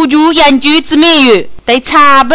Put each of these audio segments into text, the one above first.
不如研究之谜语得差不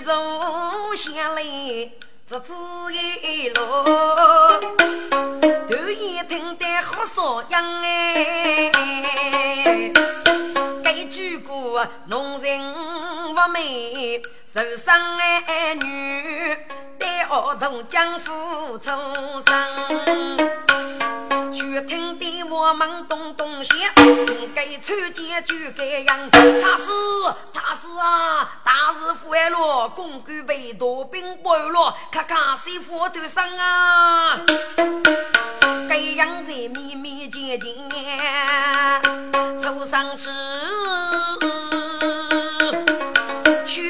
狱中先来这只一路，都一听得好爽样哎。举过农人不美，受伤儿女带儿童将父出生。学听的我们东东西，应该参见就该样。他是他是啊，大事坏了，公举被夺兵败了，看看谁负头上啊？该样在密密见见，走上去。血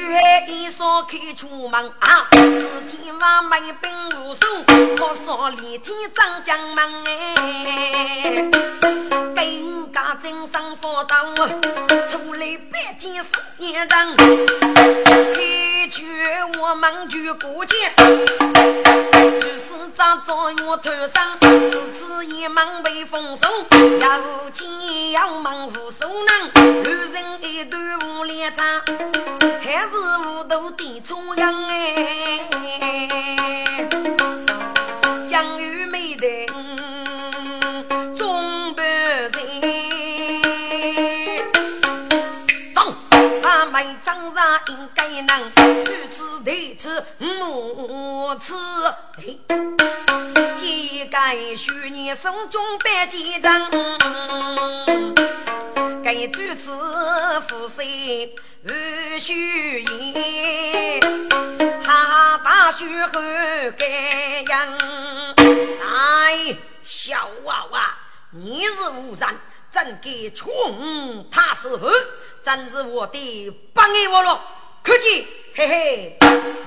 一扫开出门啊，只见我美兵，火烧连天张将门哎，更加精神发动，出来百件十年人，开去我们就过节，就是在状元头上，次次一门被封锁，要见要门无数人，路人一对无脸长。还是无头的中央哎，张上应该能，举此对此莫此，几该许你手中百几张。该举子负谁无须言，哈大雪后该样。哎，小娃娃，你是无人，怎给穷他是何？真是我的不爱我了。可见，嘿嘿，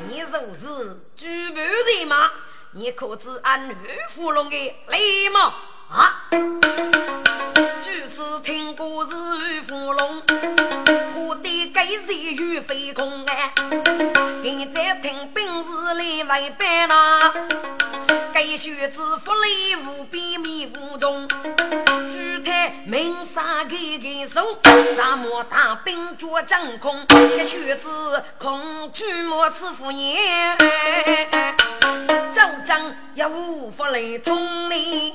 你若是举步人马？你可知俺玉芙蓉的礼貌？举子听过是玉芙蓉，我的该是玉飞空哎！现在听兵日里为白呐，该学子福利无比迷糊中，举台明杀给给手，沙漠大兵脚掌空，一学子空举莫此福言，周章也无法来通你。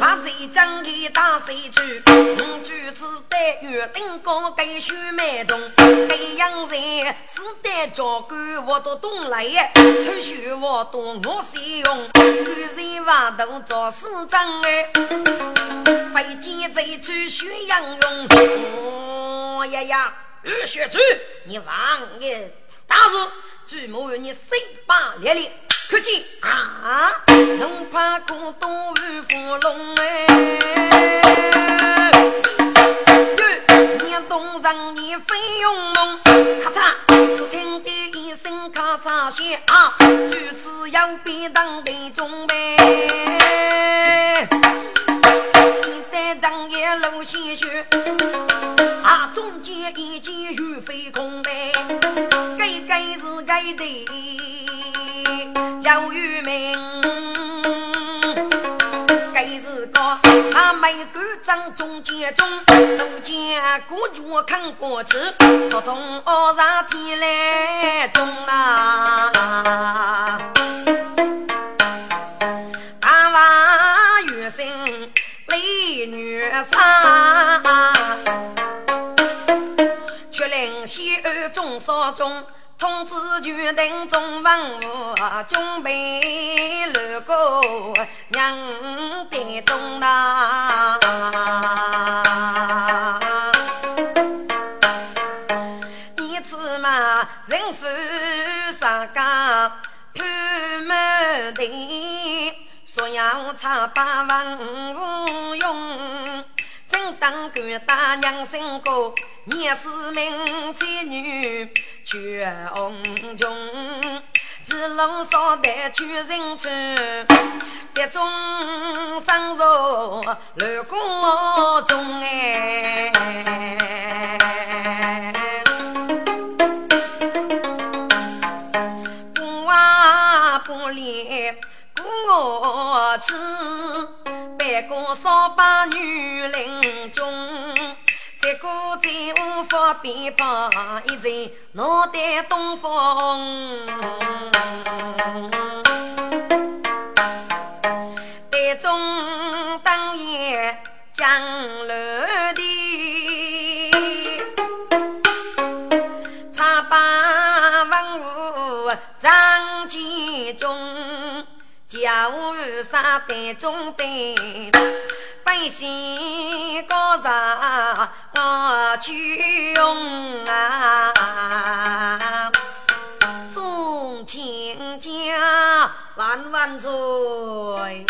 把这将给打谁去？五举子带月领高给须埋中，给洋人死得交关我都懂来，偷学我都我使用，女人娃都做市长哎，飞机再去学洋用。哦呀呀，二学主，你忘也大事，举目你身把烈烈？可见啊，能怕空东遇伏龙哎，东人你飞涌龙，咔嚓，只听得一声咔嚓响啊，举子要被当的中呗，一代长夜露鲜血，啊，中间一剑如飞空呗，该是该的。教育民，该是个阿妹干仗中间中，手见过脚看过去，不同二上天来中啊！大娃原生泪女杀，却令西儿中少中。通知决定中文武准备六个娘的中呐，你此嘛人是啥个潘门的，说要查八万无用。当官大娘生过，你是名才女绝红琼，几龙少带去人去，别中生入六宫中哎，不啊不离我吃。一个扫把女林中，在无法边旁，一阵脑袋东风。台中灯夜江楼地，茶把文武张集中。家务啥得中得，百姓高上我去用啊！众亲家万万岁！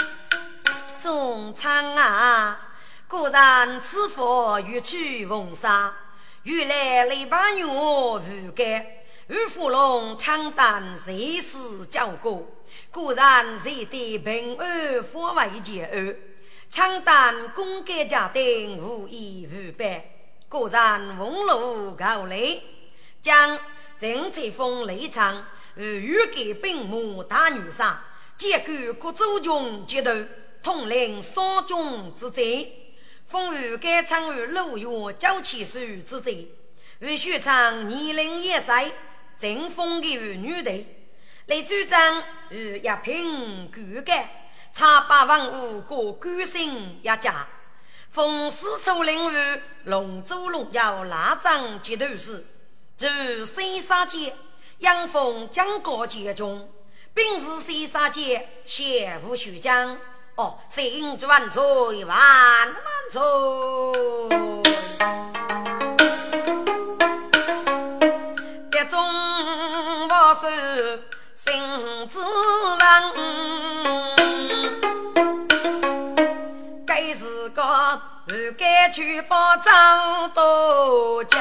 众昌啊，果然此佛欲去封杀，原来雷八月无干，玉虎龙枪弹谁死交过？果然是对平安发为结案，枪弹公干家丁无一无败。果然俸禄高来，将郑贼锋雷场与御给兵马大女杀，结果各州军接头统领三军之贼，封御该场于六月交起手之贼，与许昌年龄也赛，正封给女队。雷主张与一品骨干，差八万五个官星一家。奉师出领于龙州龙要拉张节头时，至三杀节，杨奉将告节中，并是三杀节先无虚将。哦，新转岁万万岁！这种我是。心之问，该是个不该去报张都江。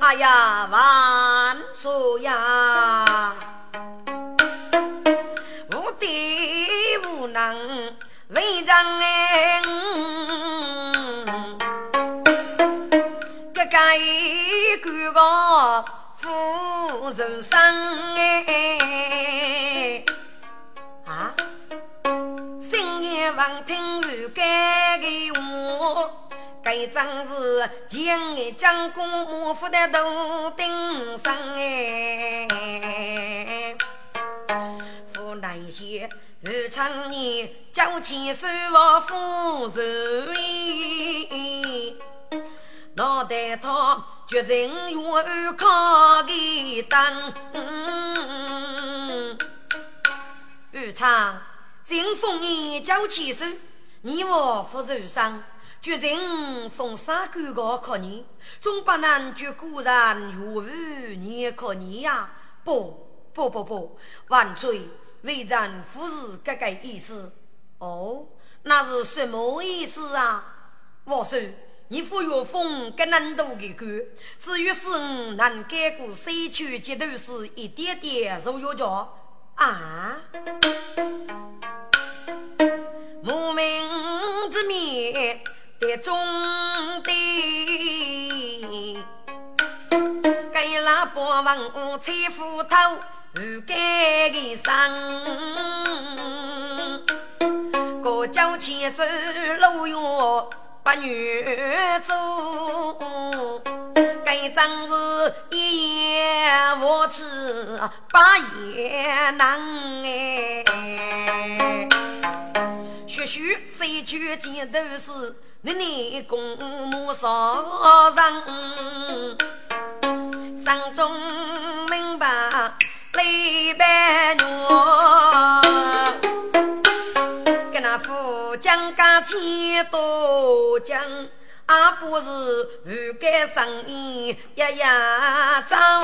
哎呀，万岁呀！无敌无能为人哎，个该个个。富人生哎望听雨盖的话，该张是前眼将功夫的头顶上哎，富难些。二常年交起手握富人意，脑袋套决定愿靠给当。二常金凤年交起手，你我富人上决定封三个高考你，总不能就固然愿与你考你呀？不不不不，万岁！为咱夫是这个意思哦，那是什么意思啊？我说你富有风更难度的干，至于是我能改过西去街头时一点点入药脚啊。无名之面的中的，该拉波王吹斧头。欲盖的上，过江千手路远，八女走。该张是一夜无吃八夜难哎。学学谁去见都是你你公母上人，山中明白。李白娘，跟那富江家钱多讲，阿不是鱼干生意一样脏。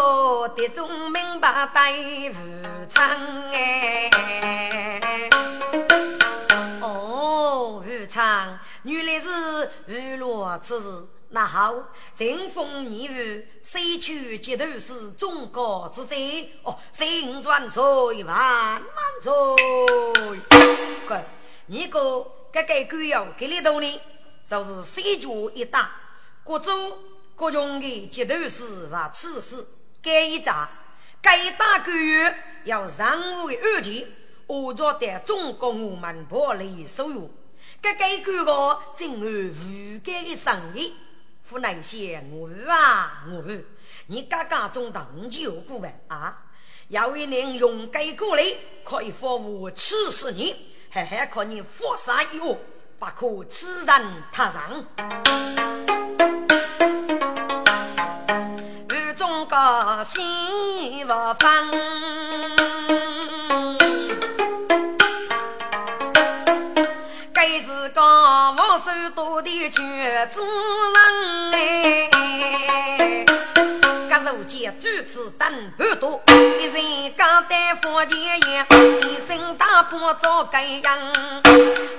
哦，的中明白带无常哎。哦，无常，原来是娱乐之事。那好，正逢年月，西去街头是中国之贼哦，新万岁，万万岁！哥，你个该该官要给你多呢，就是西脚一打，各州各种的街头是和此事，该一扎，该打官员要任务的安全，我着得中国我们破例收入，该该官个正安无该的生意。湖南些我啊我，你刚刚中到五九股呗啊！要一人用该过来，可以服务七十年，还还可以佛山一物，不可此人他上。雨中个心不放。多的绝子闻哎，各如见主子等不多，一人刚带佛前言，一身大袍照盖样，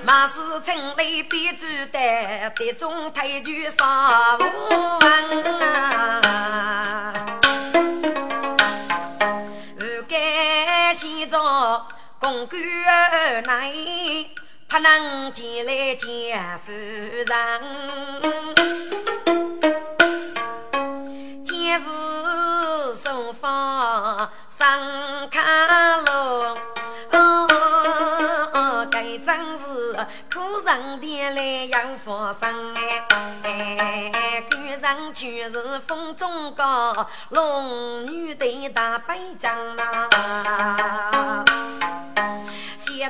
马是城内别主的，这种太君杀无闻啊，公官来。不能见来见夫人，今日送房上看路，该真是苦人的来养佛生哎，古人全是风中高，龙女的大背将呐。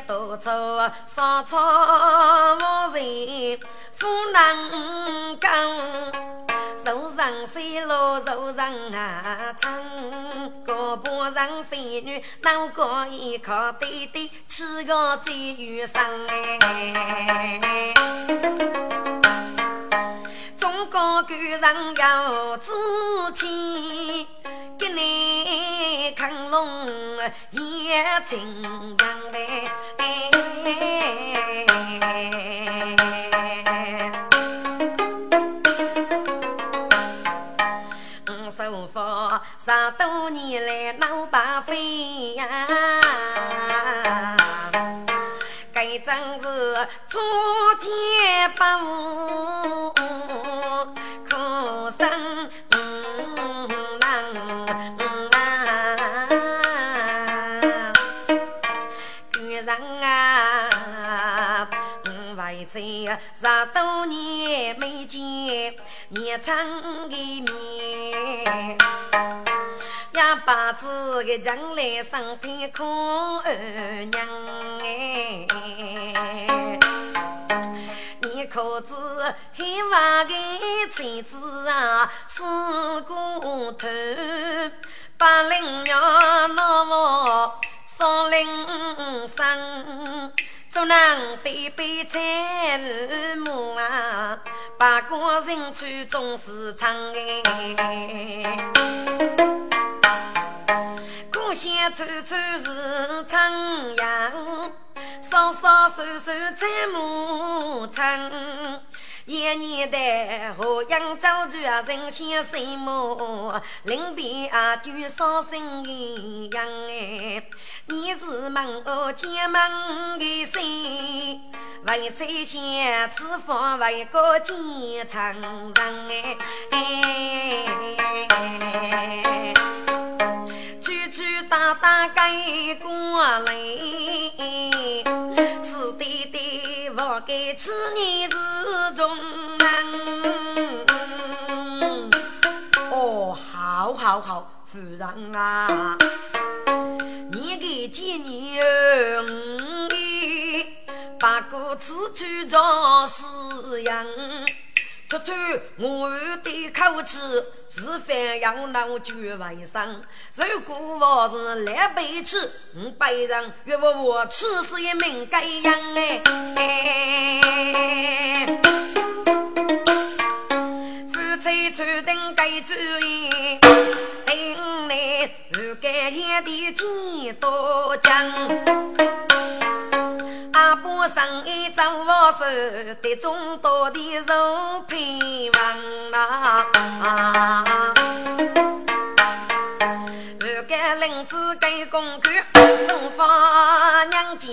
多走，上草无人，不能讲。树上水路，树上啊唱。高坡上飞女，脑壳一靠对对，七个在遇上哎。中国古人要自气。给你看龙也情样嘞，十多年来闹把飞呀，该真是初天不无苦生难啊，个人啊，我外在十多年没见，你长的面。呀，把子个将来上天空二娘哎，你可知黑娃的妻子啊是骨头，把领娘老母少领生，做人非悲惨母啊，把个人去总是长哎。故乡处处是长阳，稍稍收收在牧场。一年的河阳早就啊人先什么，临别啊就伤心一样哎。你是门后见门的谁？为在先此方为个见长人哎。大大给过来，是对我给此你是中人。哦，好好好，夫人啊，你给几年把个此去做事样。突突，我的口气是反要闹绝为生。如果我是来背吃，我背人若不我吃是一名该样哎。夫妻注定该注意，等来不该也的几多讲。阿婆生意掌握手，的众多的肉品王呐。不该领子给公干，送房娘家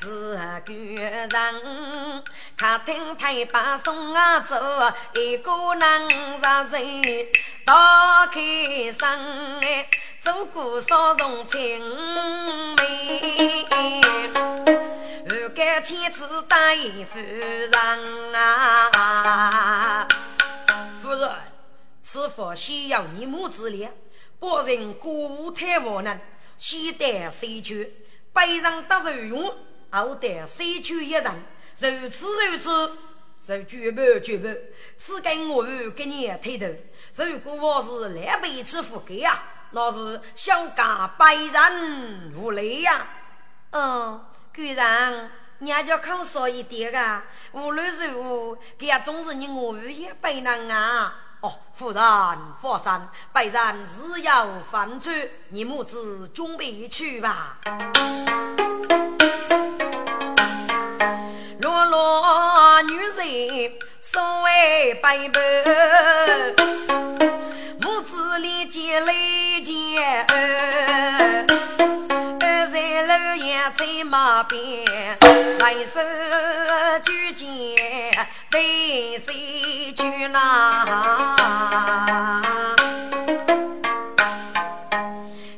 是个人。客厅台把送啊走，一个人杀人打开声哎，走过少容青梅。不该妻子待夫人啊！夫人，是否需要你母子俩？本人孤太无能，先得谁去？背上得受用，后得谁去一人？如此如此，就绝不绝不，只跟我给你抬头。如果我是两辈子富贵呀，那是小家百人无累呀。嗯。居然，人家看少一点啊！无论如何，给呀总是你我也不能啊！哦，夫人放心，本人日有饭吃，你母子准备去吧。落落女人所谓白白，母子里见泪见。在马边，来手举剑，对谁去拿？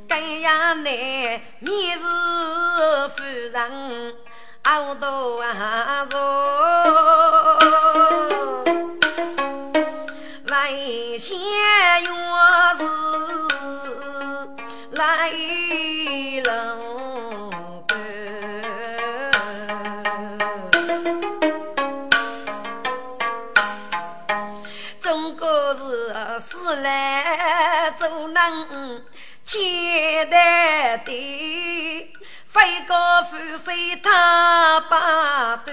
该呀，那你是夫人，好多啊说，为先原是来了。来做人简单的，非高富帅他把头，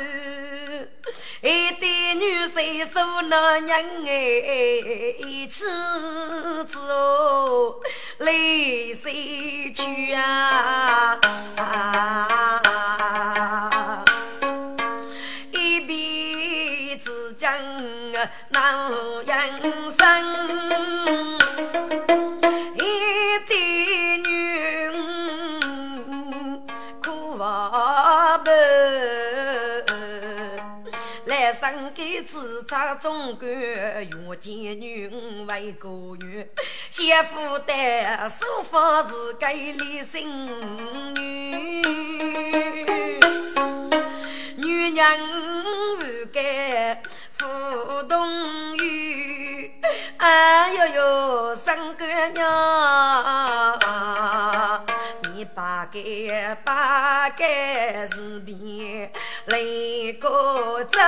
一对女婿说那人哎，一起走泪水去啊。生给自找中国遇见女为个女，先负担收房是给立新女。女人不该不动语，哎呦呦，三哥娘，你把该把该是别来个走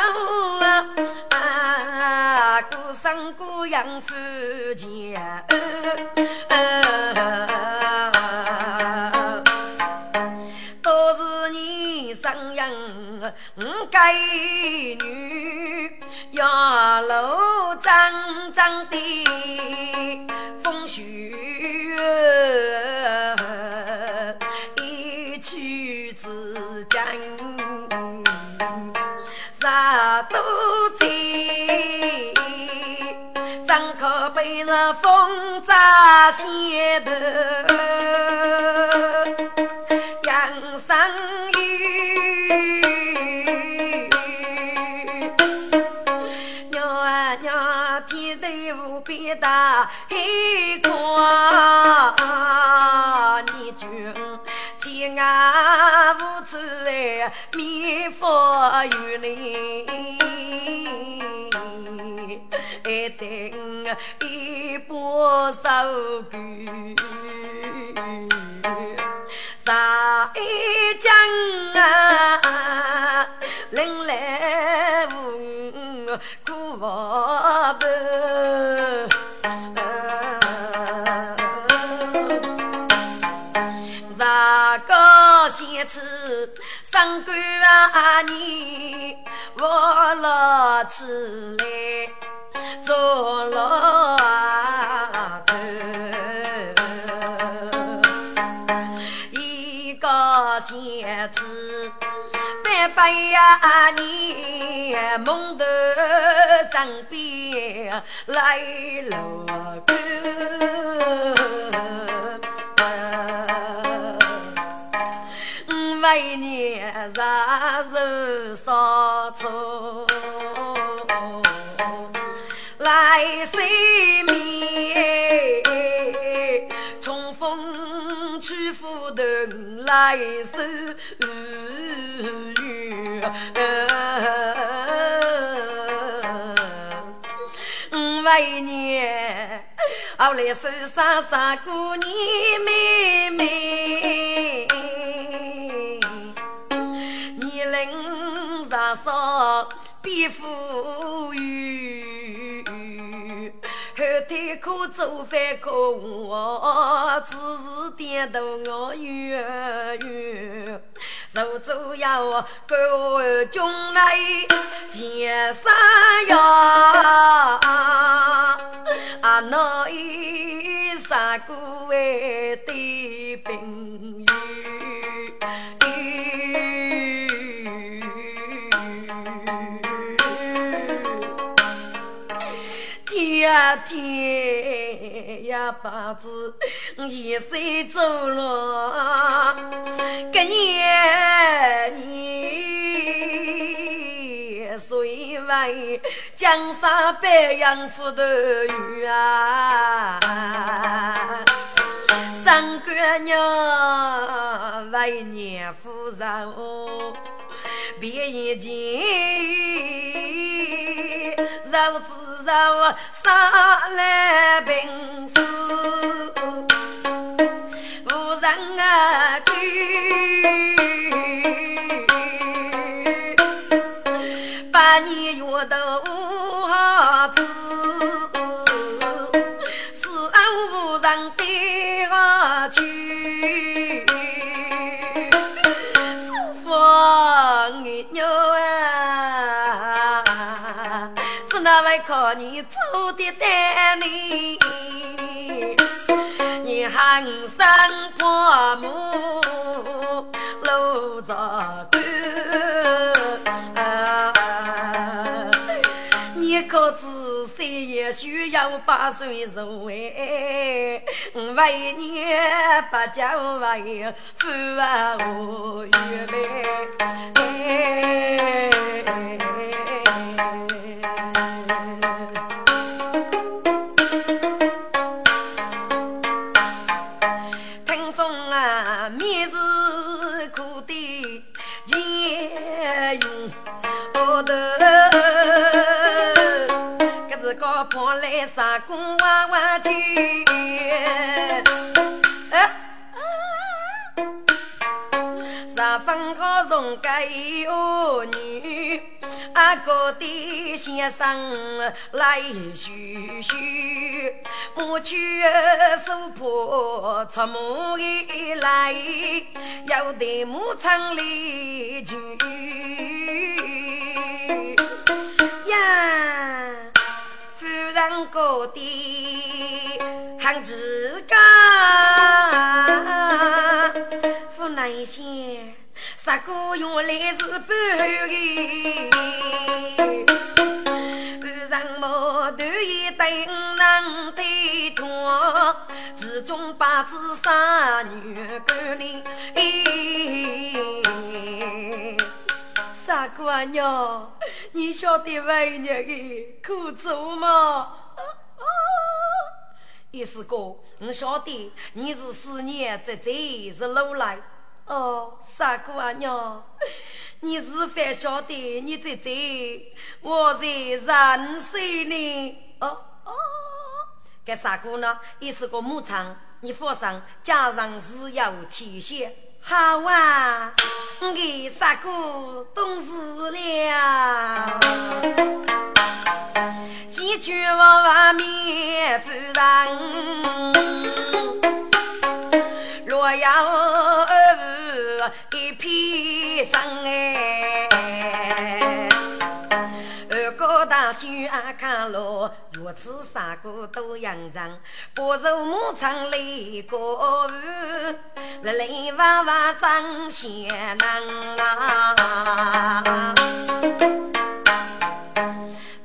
啊，孤生孤养夫家。五该女要路张张的风雪，啥都在，张口被那风扎线头，杨生雨。大黑光，面佛与你，一定一波收割，杀一江啊，人来无苦不。先吃当官啊，你我了起来做老头，一个先吃白白呀，你梦头枕边来落百年杀手少错，来谁面？冲锋去斧头来收雨。百年后来受伤杀过你妹妹。上少必富裕，后腿可做饭可我，只是点头我远远。手足要够将来见山呀，啊那一三个为的朋呀天呀，八字一岁走了，个年你虽为江山百样富头啊，三姑娘为年富人，别眼睛。肉自肉，杀来平时无人啊管，百年月都好子，那位靠你走的单里，你喊声婆母搂着头，你可知谁也需要把岁数哎？为你不讲为父啊我预备。杀姑娃娃去。十分好送给儿女，阿哥的先生来叙叙，我去手破出门一来，要得牧场里去呀，夫人哥的喊自家。那些杀过原来是半个，半上毛头一对能推脱，其中八字三女个哩。傻姑娘，你晓得为娘的苦楚吗？意思哥，我晓得你是思念在这，是路来。哦，傻姑娘，你是否晓得你在这，我在人世呢？哦哦，这傻姑呢，也是个牧场，你放心，加上是要体现。好啊，我傻姑懂事了。几句话面夫人。若要一片生哎，哥大兄啊看了，如此三个都养长，不如牧场里过日，来来往往张先能啊，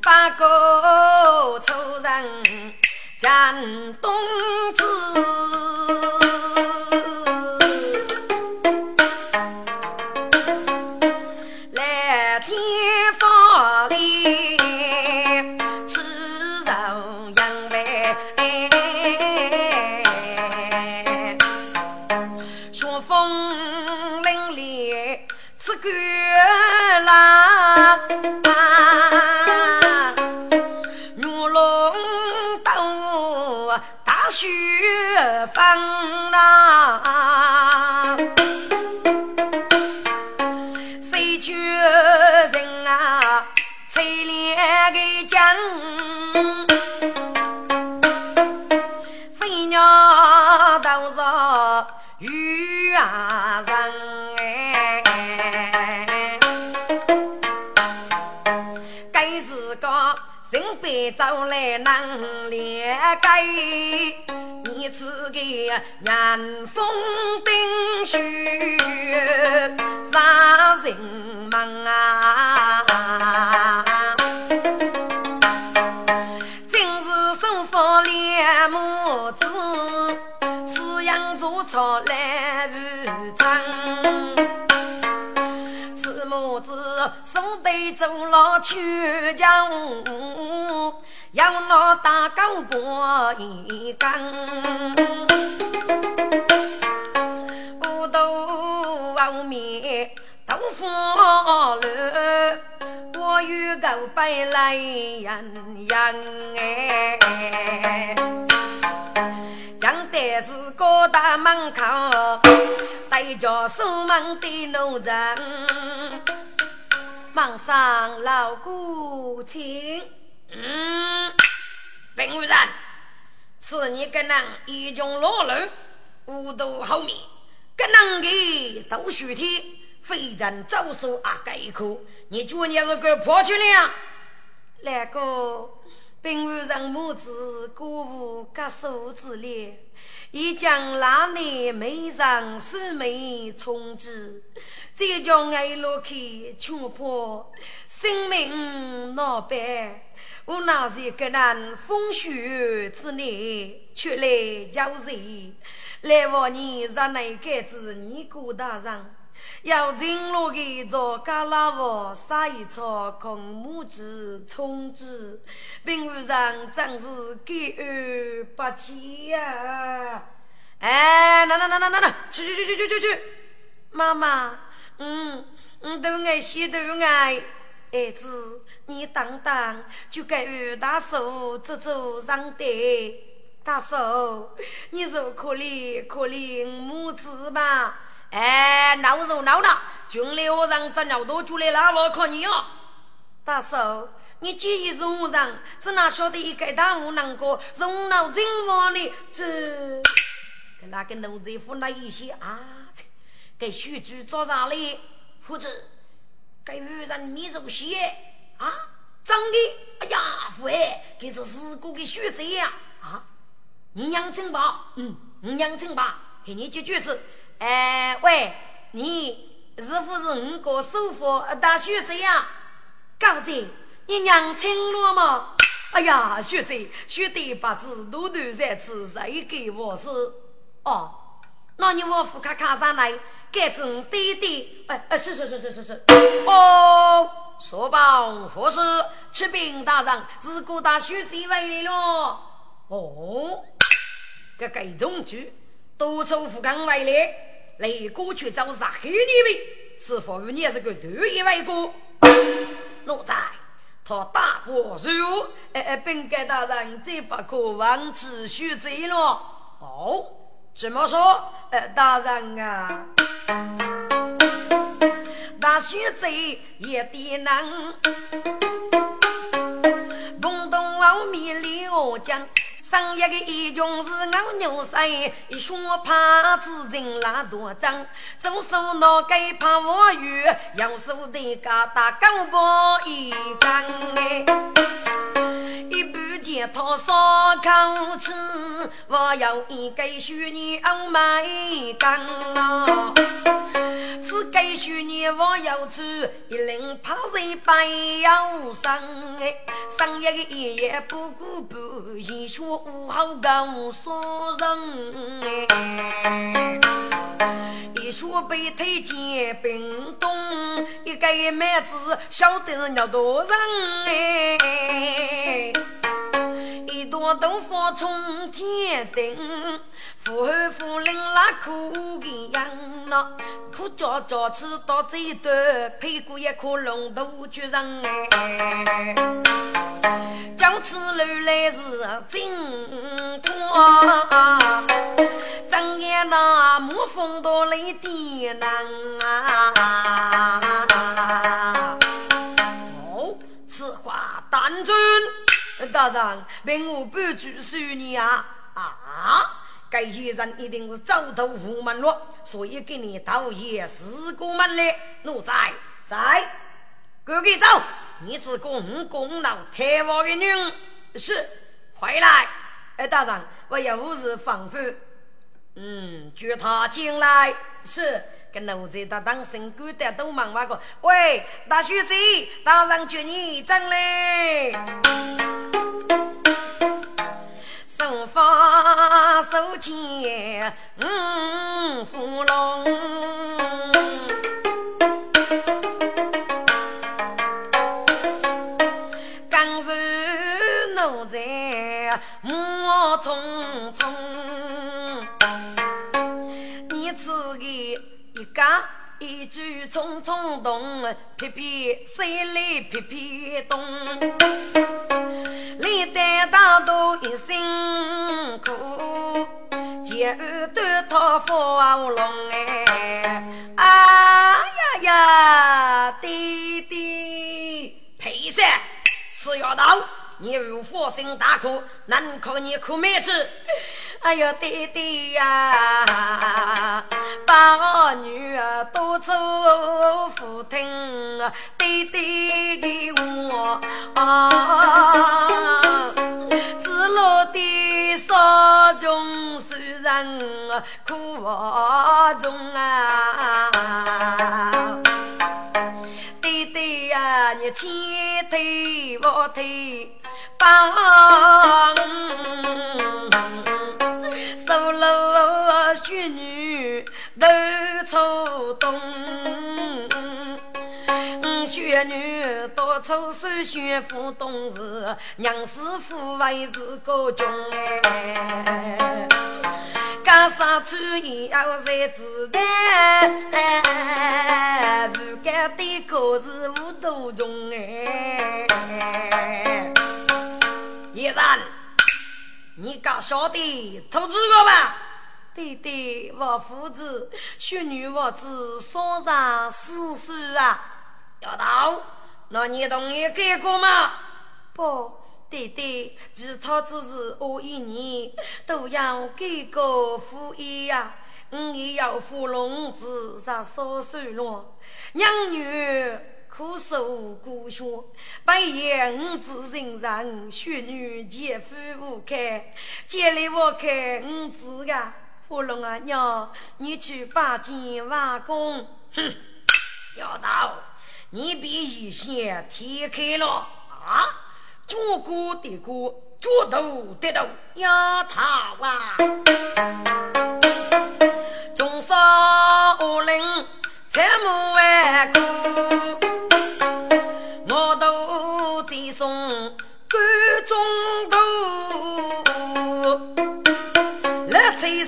八个仇人战东子。风浪，谁劝人啊？催两个江，飞鸟都是雨啊人哎，该是个人别走来能连盖。你此个年风冰雪，杀人忙啊！今日收复两母子，饲养做草来日手对走了去江要拿大钢过一根，五斗后面豆腐篓，我与狗背来人样哎，讲的是高大门口对着守门的奴人，忙上老古请。嗯，本无人，是你跟人一穷落路，无度好命，个人的都须天，非人早说啊该苦，你觉你是个破去了？那个本无人母子鼓舞各手之力，一将那年眉上四美重之，再将爱落去全破生命闹白。我那是个人风雪之内，却来交人，来往你让那个子尼姑大人，要进入的做嘎拉窝撒一撮空木子充子，并不让真是给而不起呀！哎，那那那那那那，去去去去去去去！妈妈，嗯嗯，都爱洗都爱。儿子，你等等就给与大叔走走上对。大叔，你说可怜可怜母子吧？哎，闹就闹了，军里我让咱要多出来了，我看你啊。大叔，你既然是我让，只哪晓得一个大无能过，容老真王的这，跟那个奴才夫那一些啊，给许主做啥哩？夫子，给愚人迷入邪啊？长的，哎呀，父哎，给是四个的学者呀啊！你娘亲吧？嗯，你娘亲吧？给你句句子。哎，喂，你是不是五个首富大学者呀？高姐，你娘亲了吗？哎呀，学姐，学弟八字多多在此，谁给我是？哦，那你我副卡卡上来，改成弟弟。哎哎，是是是是是是。哦，说报何事？启禀大人，是各大学姐回来了。哦。这个中举多出富冈外来，来过去找杀黑你们，是否与你是个独一外国？奴才，他大伯如，哎哎，本该大人再不可忘记许罪了。哦，怎么说？呃，大人啊，大许罪也得能，东东往米里我讲。上一个英雄是俺牛山，一双耙子人拉多张，左手拿该耙我鱼，右手的嘎达钢棒一杆哎，一把剑套烧烤吃，我要一个虚拟欧麦干啊。只该许你我要吃一领怕谁白腰上哎，上一个一夜不顾不一说无好告诉人哎，一说被推荐冰冻，一个妹子晓得要多人哎。一朵豆腐冲天顶，富后夫人那苦的样呐，苦叫叫吃到这段，配过一颗龙头巨人哎，讲起路来是真快，睁眼那目风都雷电难啊！哦，此话当真？大人，凭我半句说你啊啊！该些人一定是走投无门了，所以给你导演四个门来。奴才在，赶紧走！你只供功劳太王的女是回来。哎，大人，我有五日防范。嗯，叫他进来。是。跟奴才搭档，身骨的都忙那个。喂，大学子，大人叫你进来。手法手剑，嗯，芙蓉。一句匆匆动，皮皮谁来皮皮动？历代大都一辛苦，结断头发乌龙哎！哎呀呀，弟弟，裴三，是要到你如佛心大苦，难可你苦妹子。哎呦，爹爹呀，把我女儿多做父听，爹爹给我啊，只落的少穷虽人苦中啊，爹爹呀，你前腿后腿帮。走路学女头粗东，学女多粗手学不懂事，娘师傅为是个穷哎，干啥上穿要在子弹，不敢的可是无多中哎。叶然，你敢晓得投资我吧？对对，我父子，许女我子双上四岁啊。丫头，那你同意改过吗？不。对对，其他只是我一年都要给个付一呀，我也要芙蓉子上少岁了，娘女苦受孤学，半夜五子身上，血女姐夫无开，借来我看五子呀，芙蓉啊娘，你去把金瓦工，哼，要到你比以前天开了啊！脚过的过，脚头的头，压头啊！中山五岭采木万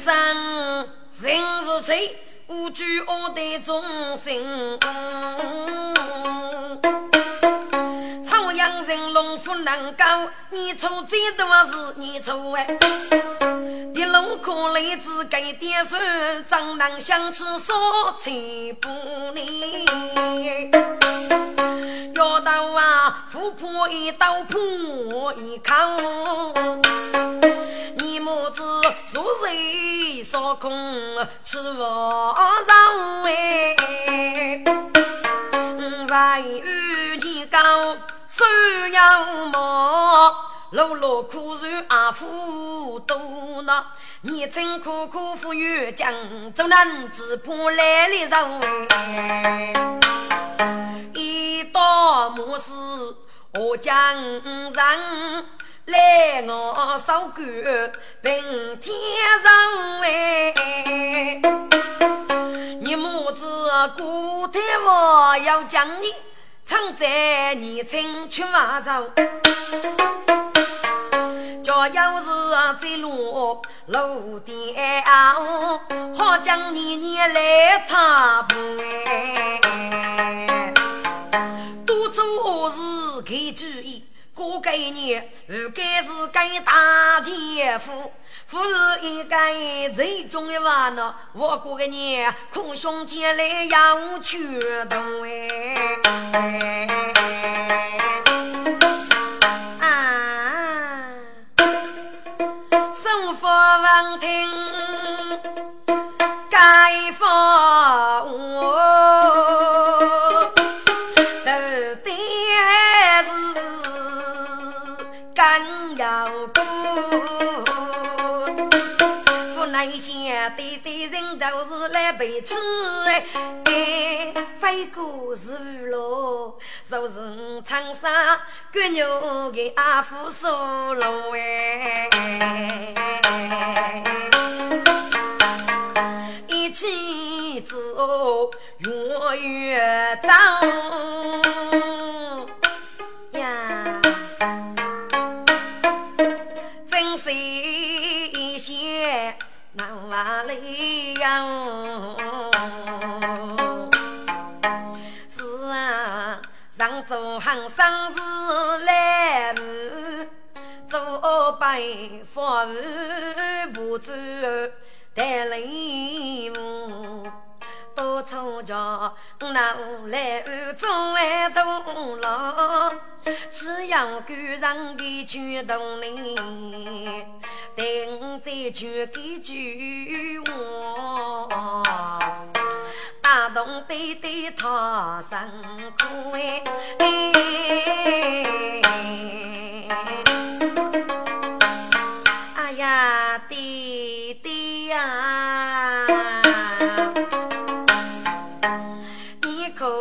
来财神，人是贼，无惧恶的众生。人龙不能够，你错最多是你错哎！一路可来只给点手，怎能想起说钱不离？要到啊，富婆一刀破一口，你母子昨日烧空吃我肉哎！万语你讲。收羊毛，落落苦日阿夫多呐，年轻苦苦富裕将，怎能只怕来里人？一到末世我将人来我手干平天上哎，你母子孤单我要将你。常在年轻出马走，叫要是在路路颠，好将年年来踏步。多做事看主意，过该年不该是该大姐夫。不是应该最重要话呢？我过个年，空兄前来要去动哎！啊，生活稳听该放我，对对人就是来背刺，哎，飞过是路，就是长沙割牛给阿夫收了哎，一起走越越长。哪里呀？是啊，上周行生是来无，做白发不走带礼物。多出家，拿来做外东郎，只要赶上的去动力，等再去给句话，大动对对他辛苦哎哎呀，弟弟呀！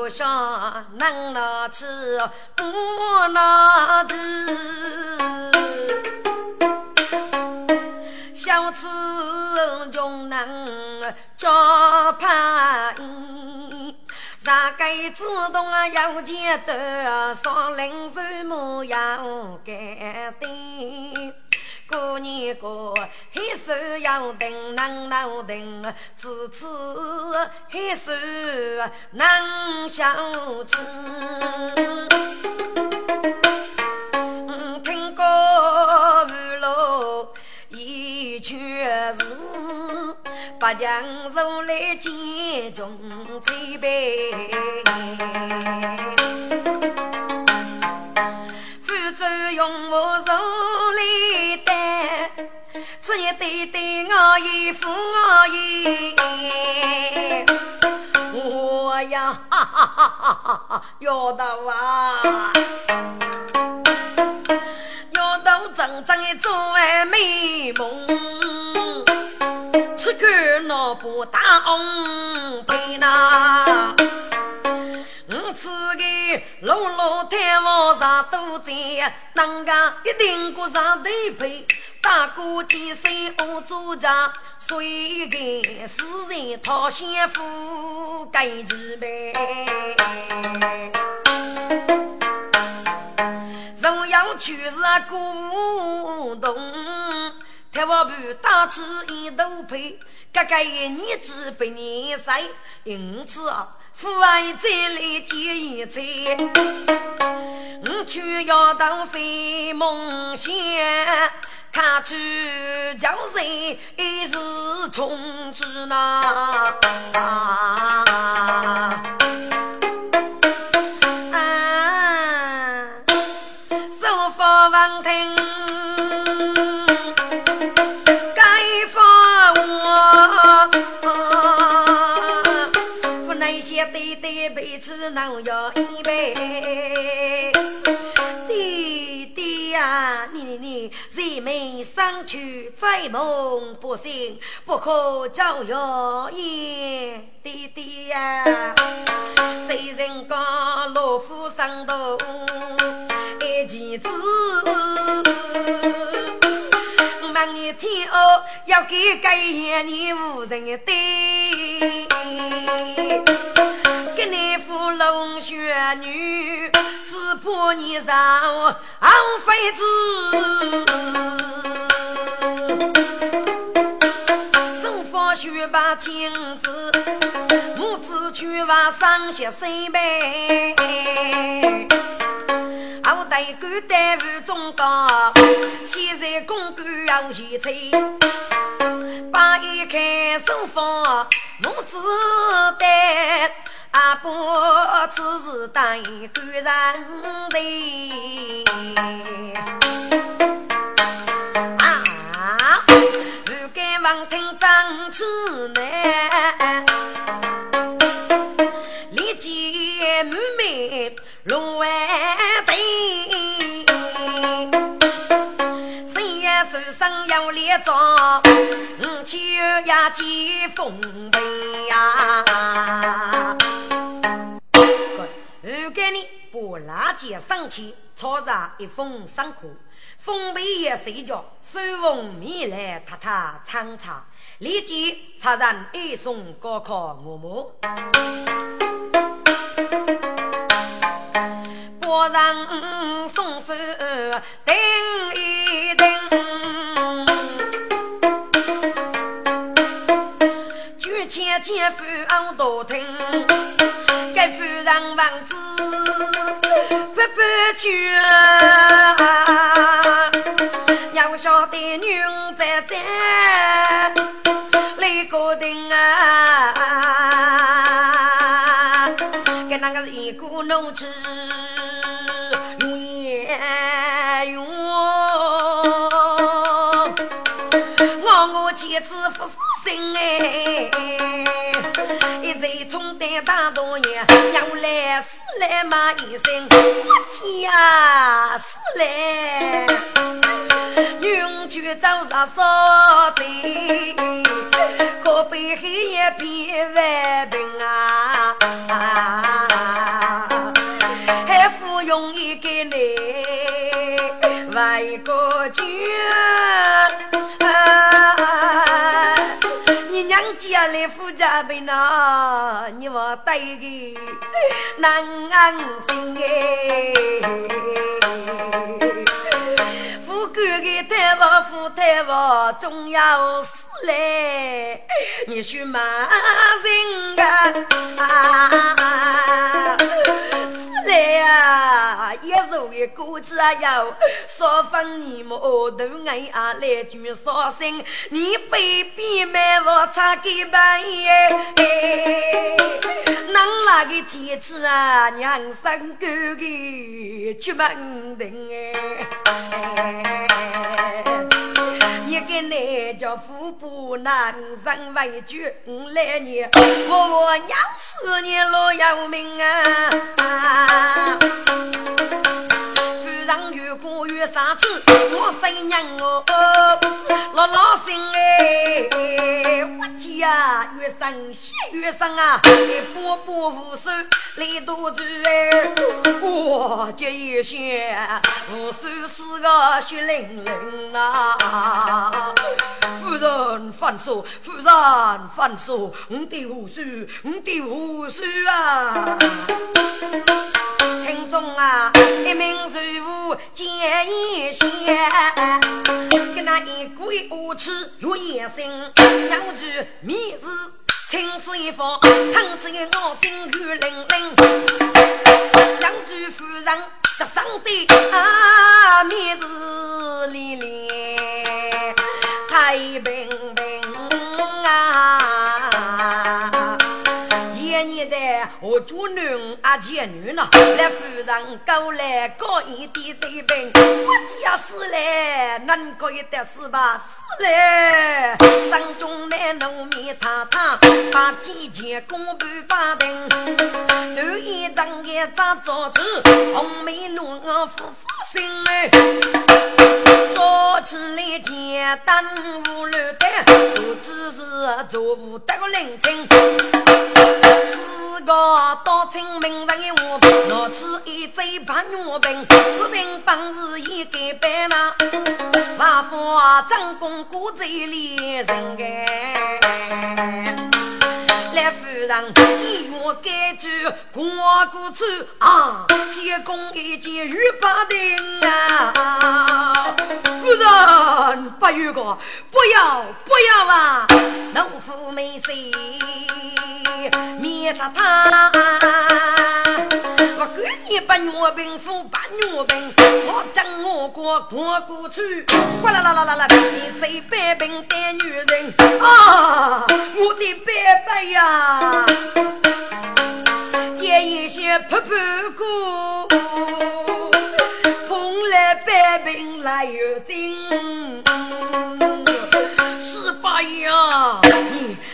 上能拿吃不拿吃，小吃穷人叫怕衣，啥该自动要钱的，上零售么要给的。过年过，黑手要定，能能定，自此黑手能相知。听歌舞乐一曲词，八将如来见中最悲。用我手里担，只一对对我一副我一，我呀哈哈哈哈哈要到啊，要到真正的做完美梦，此刻那不大红背呐。此个路路探望上都在，人家一定过上头配。大哥见谁我做家，谁给世人讨先夫该几杯？荣耀全是古董。太王婆打起一头皮，哥哥一年只被你晒，因此啊，父爱再来接一载。我却要当飞梦仙，看出江山一时冲之那。啊，手法王听。对，杯子能要一杯。弟弟呀，你你你，人们上去再梦不醒，不可教谣言。弟弟呀，谁人讲老夫上头一旗子？忙一天哦，要给该你无人对。只怕你让昂妃子。手放学把镜子，母子去往上学身背。后代官待遇中高，现在公官要钱财。把一开手放母子带。阿婆只是当一个人的啊，不敢望听张起来，立即妹妹龙万对，手上要列装，秋呀接风雷呀。如今呢，把拉结上去，抄上一封伤口，封闭也睡觉，手风面来踏踏唱唱，立即插上一送高考我母，果然送手叮一叮，举钱钱夫耳朵听。该夫人王子不不去，要晓得女在在来个定啊，跟那个一股怒气，我我妻子心哎。一从担大多年，要来死来骂一声，我天啊，死来！永居早上烧的，可被黑夜变万病啊！还服用一个你外国酒。家来富家病呐，你我带个难安心哎。富贵的太太王府太王总要死嘞，你去骂人啊！死嘞呀！一手一个只要少分你莫都爱啊来句伤心，你被逼买我差给半夜，哪那个天气啊？娘生狗个出门定哎！一个男叫富不男人为君来年，我我娘死你老要命啊！夫人越过越生气，我生娘哦，老老心哎，我家越生血越生啊，一波波无手来多住哎，我这一些无手是个血淋淋啊！夫人放手，夫人放手，我的无手，我的无手啊！听众啊，一名师傅见一线，跟那一鬼恶气如野生，养只米子青水房，汤汁我冰雨淋淋，养只夫人这长得啊面子连连，太平平啊。我主女阿姐女呢？来夫人过来搞一点对病，我爹死了，能可以得死吧？死了，山中来农民太太，把几件公布把定，头一张一张桌子，红梅弄我夫妇心哎，做起来简单无路的，做只是做不到认真。四个刀青名人的我，拿起一嘴把药瓶，此瓶本是一个白呐，万夫张公古贼里人哎。来夫人，你我改句过过去啊，结公一件玉八定啊！夫人，不如个，不要不要啊！老夫没谁，灭他他。我管你把月饼付把月饼，我将我过过过去。哗啦啦啦啦啦，你最白病的女人啊！我的白白呀！见一些婆婆姑，风来百病来月经。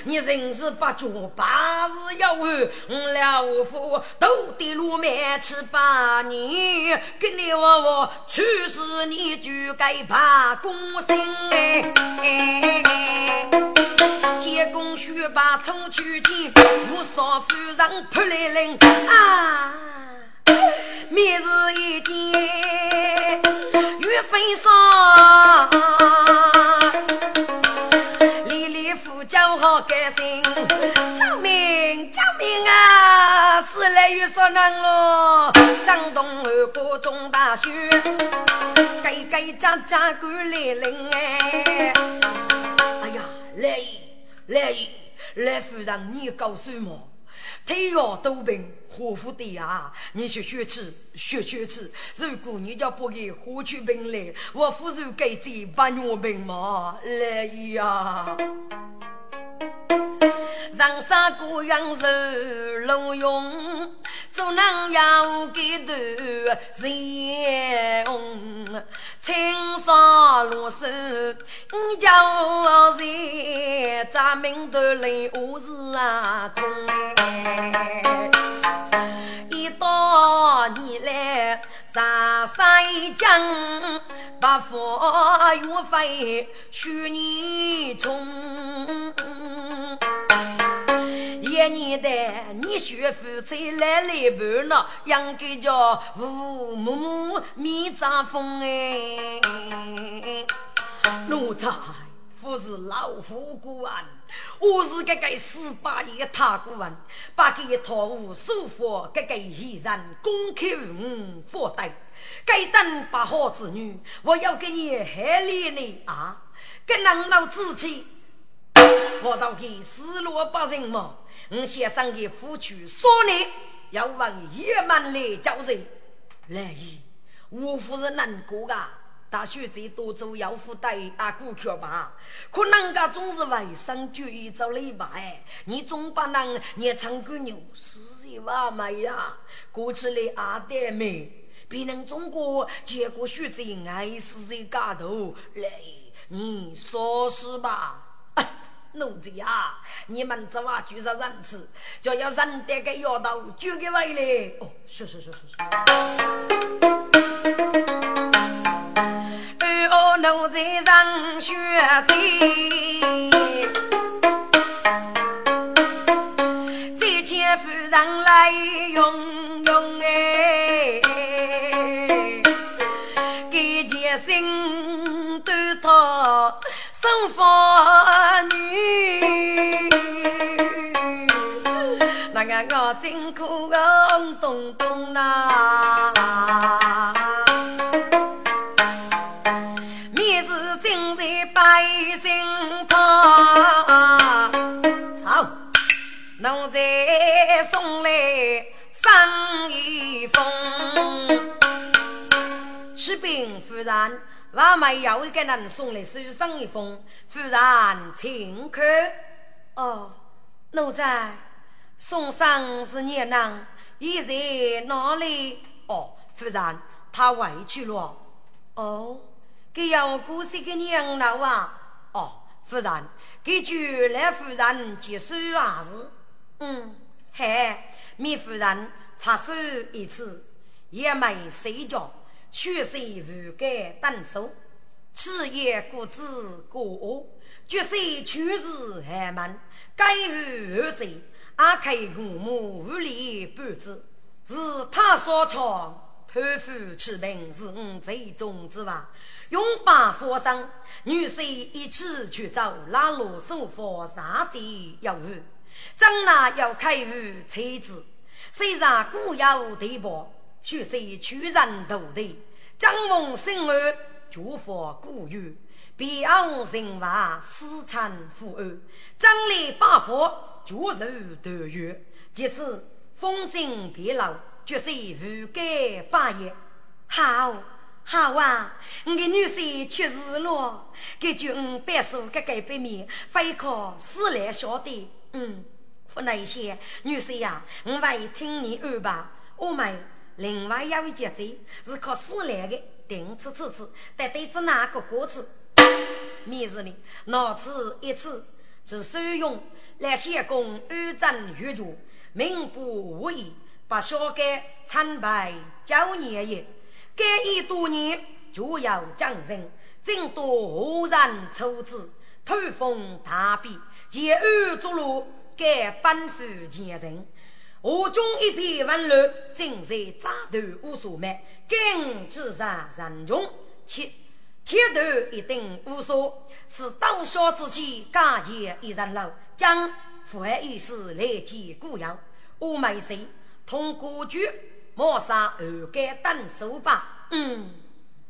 你人是八九八十要完，老夫都得路面吃八年，跟你我我去世你就该怕公心哎。结公须把冲去见，我少夫人扑来领啊！明日一见月飞霜，好开心，救命救命啊！死来月少难咯，张东儿国中大雪，该该喳喳鼓来领哎！哎呀，累！来，来夫人，你告诉我，腿要多病，何福的啊？你学学吃，学学吃。如果你要不给何去病来，我夫人给这半月病嘛？来呀！上山过杨树龙涌，做南阳给头红，青纱罗衫，你叫我谁？咱们都来我是啊空一到你来上山江，把佛月费许你冲。年的你学夫才来来半呢，应该叫吴木木面张风哎。奴才夫是老夫孤案，我是这个十八爷他孤案，把这套物收服这个艺人公开无负担。该等把好子女，我要给你害脸呢啊！跟人老志气，我找给失落百人嘛。我先生的夫婿说你要往野蛮来交人，来意我夫人难过啊。大学最多做要付带打股票吧，可人家总是为生主义做礼拜，你总把人捏成个牛，是一万没呀？过去的阿爹们，别人中国结果学在爱死在嘎头来，你说是吧？奴才啊，你们这话就是仁慈，就要认得个药刀，就给回来。哦，是是是是是。奴才上学去，再见夫人来用用哎，给杰心都他生妇女，那个我真苦个，咚咚呐。人，我们要给人送来书上一封。夫人，请看。哦，奴才送上是孽囊，已在哪里？哦，夫人，他回去了。哦。给要姑息个娘老啊！哦，夫人，给就来夫人接手还是？嗯，嘿，米夫人插手一次，也没睡觉，学习无改等手，此夜过子过恶，绝世全是寒门，该无二岁，阿开父母无力半子，是他所创。泼妇弃兵是我最终之话，永把佛生，女婿一起去找拉罗手法杀贼要务，张那要开悟才子，虽然古有对薄，却是屈人头地。张梦生儿祝福古语，别傲人话私产富安，张力八佛绝受得月，借此风声别老。绝世无改八业，好好啊！我的女婿确实了，给就五百数个改背面，非靠死来晓得。嗯，不那些女婿呀，我会听你安排。我们另外有一节子是靠死来的，定次次次，得对着哪个歌词？明日呢？哪次一次是使用来先供安葬玉镯，名不无疑。把小改参拜九年也，改一多年就要降人，正多忽然出子，突风大变，结案作路，改奔赴前人。我中一片混乱，正在扎头无所卖，更自杀人穷，切切头一定无所，是刀削之气，家业一人老，将父爱一事来见故友，我没谁。通过剧抹杀二改等手法，嗯，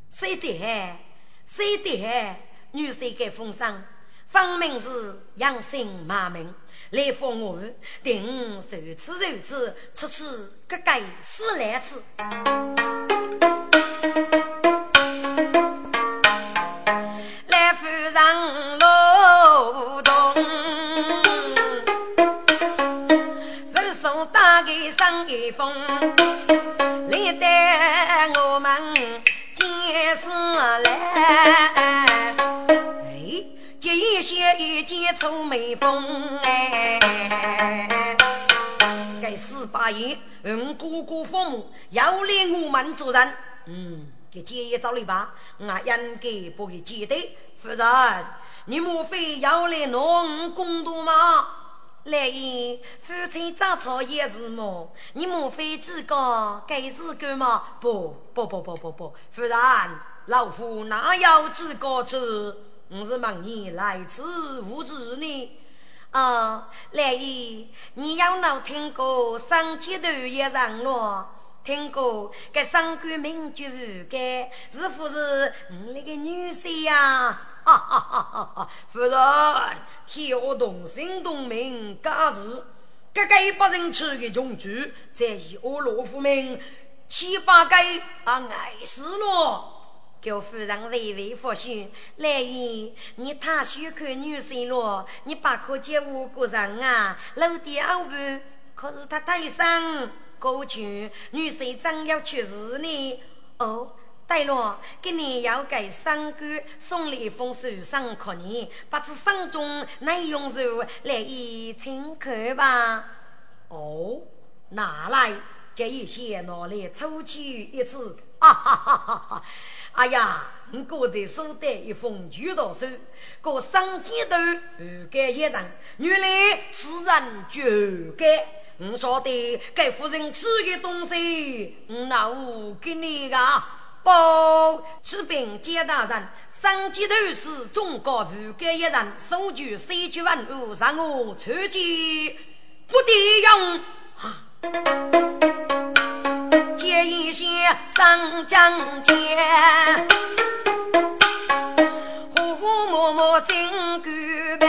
谁的嗨？谁的嗨？女婿给封赏，分明是养心骂名，来封我定如此如此，出此个该死来子。来夫人路东。打给上一封，来带我们见事来。哎，接一些一见愁眉峰哎。该十八爷，嗯，哥哥父母要来我们做人，嗯，给姐爷找你吧，我应该不给接待。夫人，你莫非要来弄公道吗？来因父亲长草也是么？你莫非知个该是个吗？不不不不不不，夫人，老夫哪有知个子？我是问你来此无知呢？啊，来姨，你要能听过上街头一人咯？听过该上官名句该是不是你那个女婿呀？哈哈哈哈哈！夫人，天下同姓同名，假是这个一百人吃的穷举，在以我罗夫名七八个啊碍事了。叫夫人微微发心，来姨，你太小看女生了，你把可接我个人啊，老爹二不？可是他太生过去，女生正要去世呢。哦，对了，给你要给三哥送了一封书上可你，不知上中内容如来姨请看吧。哦，拿来，这一些拿来抽取一次。哈哈哈哈哈！哎呀，我哥在手带一封举道书，过上街头不该一人，原来此人就该。我晓得该夫人吃的东西，我那我给你个。不，启禀接大人，上街头是中国不该一人，收据三九万五，让我出去，不得用。见一线生针尖。和和睦睦真举杯